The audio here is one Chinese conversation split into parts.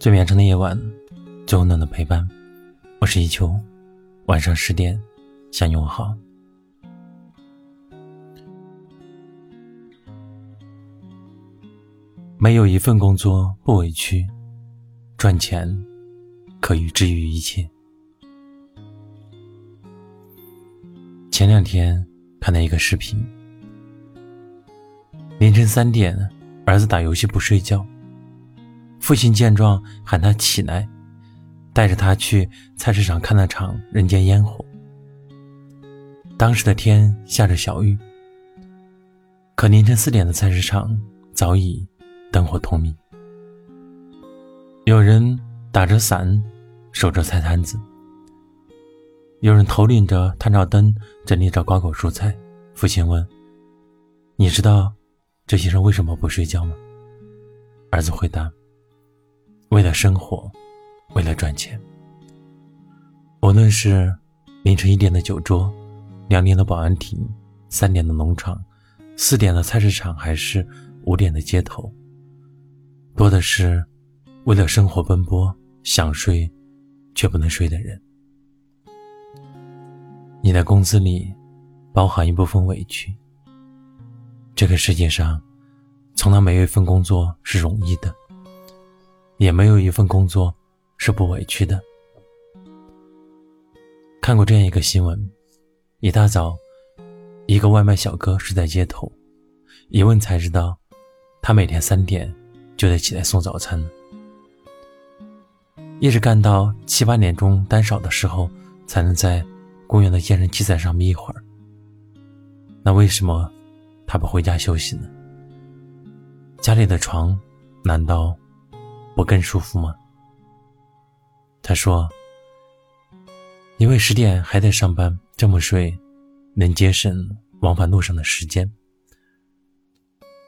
最绵长的夜晚，最温暖的陪伴。我是一秋，晚上十点向你问好。没有一份工作不委屈，赚钱可以治愈一切。前两天看到一个视频，凌晨三点，儿子打游戏不睡觉。父亲见状，喊他起来，带着他去菜市场看了场人间烟火。当时的天下着小雨，可凌晨四点的菜市场早已灯火通明。有人打着伞，守着菜摊子；有人头领着探照灯，整理着瓜果蔬菜。父亲问：“你知道这些人为什么不睡觉吗？”儿子回答。为了生活，为了赚钱。无论是凌晨一点的酒桌，两点的保安亭，三点的农场，四点的菜市场，还是五点的街头，多的是为了生活奔波，想睡却不能睡的人。你的工资里包含一部分委屈。这个世界上，从来没有一份工作是容易的。也没有一份工作是不委屈的。看过这样一个新闻：一大早，一个外卖小哥睡在街头，一问才知道，他每天三点就得起来送早餐，一直干到七八点钟单少的时候，才能在公园的健身器材上眯一会儿。那为什么他不回家休息呢？家里的床难道？不更舒服吗？他说：“因为十点还在上班，这么睡能节省往返路上的时间。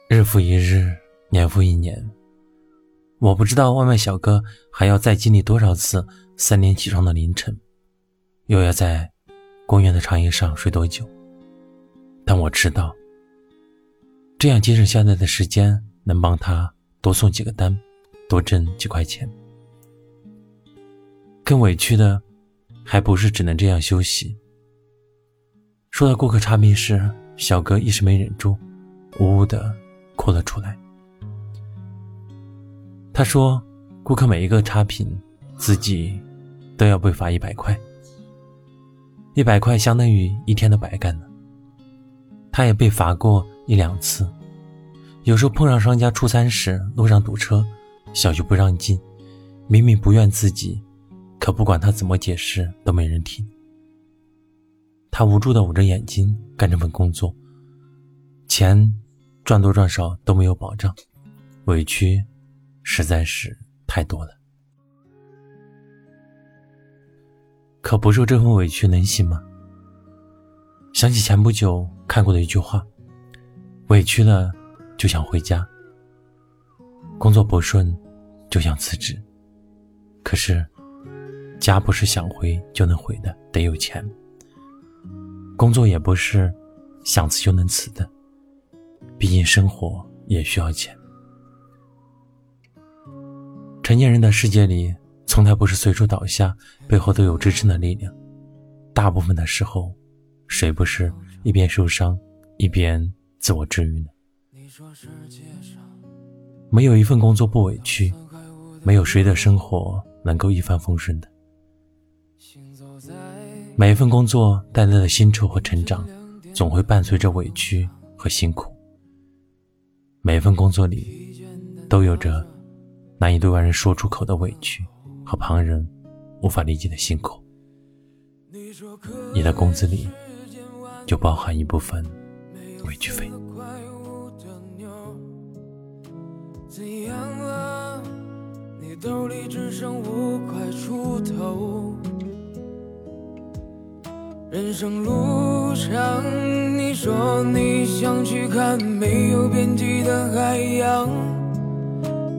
日复一日，年复一年，我不知道外卖小哥还要再经历多少次三点起床的凌晨，又要在公园的长椅上睡多久。但我知道，这样节省下来的时间能帮他多送几个单。”多挣几块钱，更委屈的，还不是只能这样休息。说到顾客差评时，小哥一时没忍住，呜呜的哭了出来。他说：“顾客每一个差评，自己都要被罚一百块，一百块相当于一天的白干了。他也被罚过一两次，有时候碰上商家出餐时，路上堵车。”小区不让进，明明不怨自己，可不管他怎么解释都没人听。他无助的捂着眼睛干这份工作，钱赚多赚少都没有保障，委屈实在是太多了。可不受这份委屈能行吗？想起前不久看过的一句话：委屈了就想回家，工作不顺。就想辞职，可是家不是想回就能回的，得有钱；工作也不是想辞就能辞的，毕竟生活也需要钱。成年人的世界里，从来不是随处倒下，背后都有支撑的力量。大部分的时候，谁不是一边受伤一边自我治愈呢？你说世界上没有一份工作不委屈。没有谁的生活能够一帆风顺的。每一份工作带来的薪酬和成长，总会伴随着委屈和辛苦。每一份工作里，都有着难以对外人说出口的委屈和旁人无法理解的辛苦。你的工资里，就包含一部分委屈费。只剩五块出头，人生路上，你说你想去看没有边际的海洋，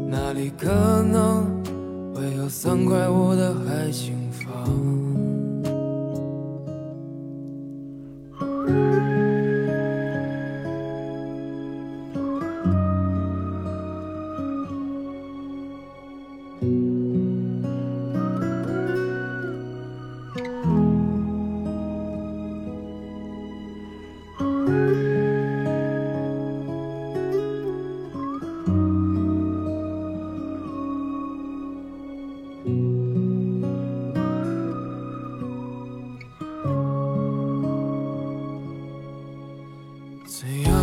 那里可能会有三块五的海景房。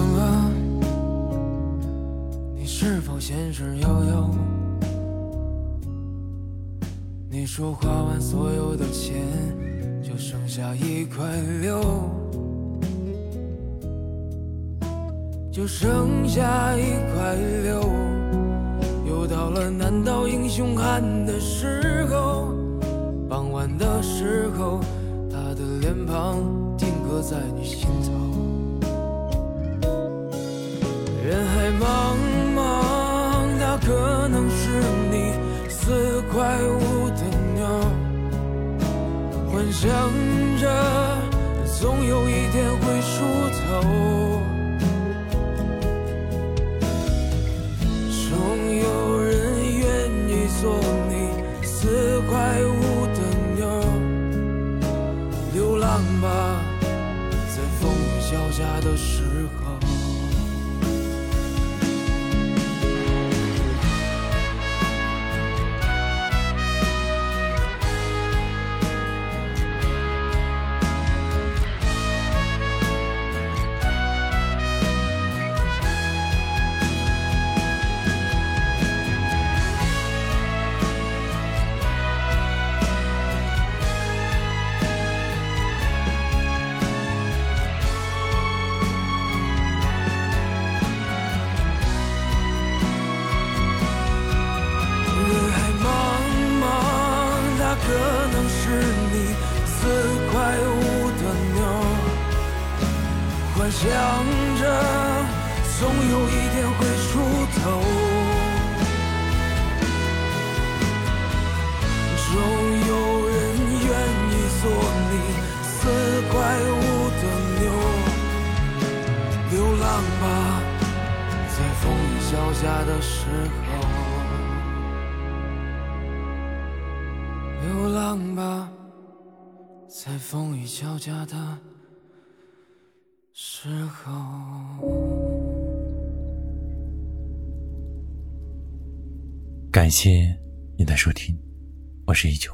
想问你是否闲事悠悠？你说花完所有的钱，就剩下一块六，就剩下一块六。又到了难倒英雄汉的时候，傍晚的时候，他的脸庞定格在你心头。人海茫茫，它可能是你四块五的妞，幻想着总有一天会出头，总有人愿意做你四块五的妞，流浪吧，在风雨交加的时候。想着总有一天会出头，总有人愿意做你四块五的妞，流浪吧，在风雨交加的时候。流浪吧，在风雨交加的时候。感谢你的收听，我是一九，